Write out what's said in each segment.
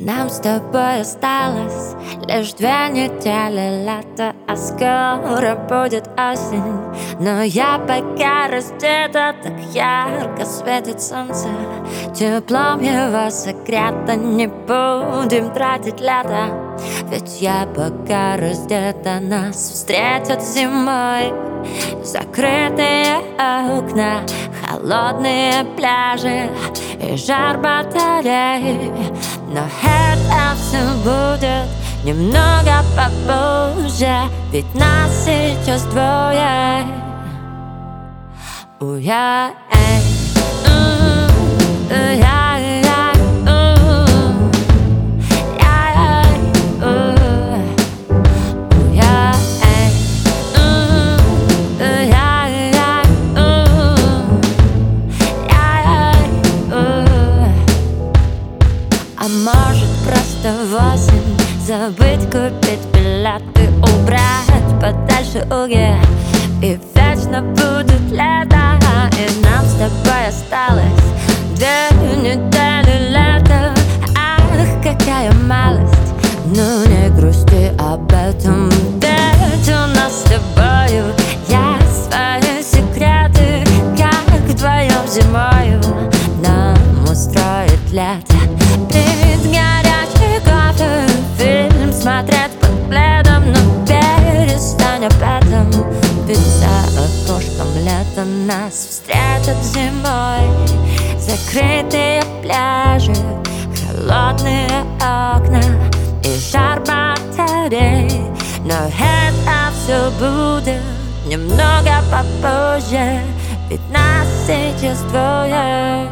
Нам с тобой осталось лишь две недели. Лета А скоро будет осень. Но я пока раздета, так ярко светит солнце. Теплом его согрето не будем тратить лето. Ведь я пока раздета, нас встретят зимой. Закрытые окна, холодные пляжи и жар батарей Но немного попозже Ведь нас сейчас двое. Уя, эй, уя может просто восемь Забыть купить билеты, убрать подальше уги. И вечно будет лето И нам с тобой осталось две недели лета Ах, какая малость! Ну не грусти об этом Ведь у нас с тобою есть свои секреты Как вдвоем зимою нам устроит лето лето нас встретят зимой. Закрытые пляжи, холодные окна и жар батарей. Но это все будет немного попозже. Ведь нас сейчас двое.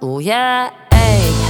Уя, эй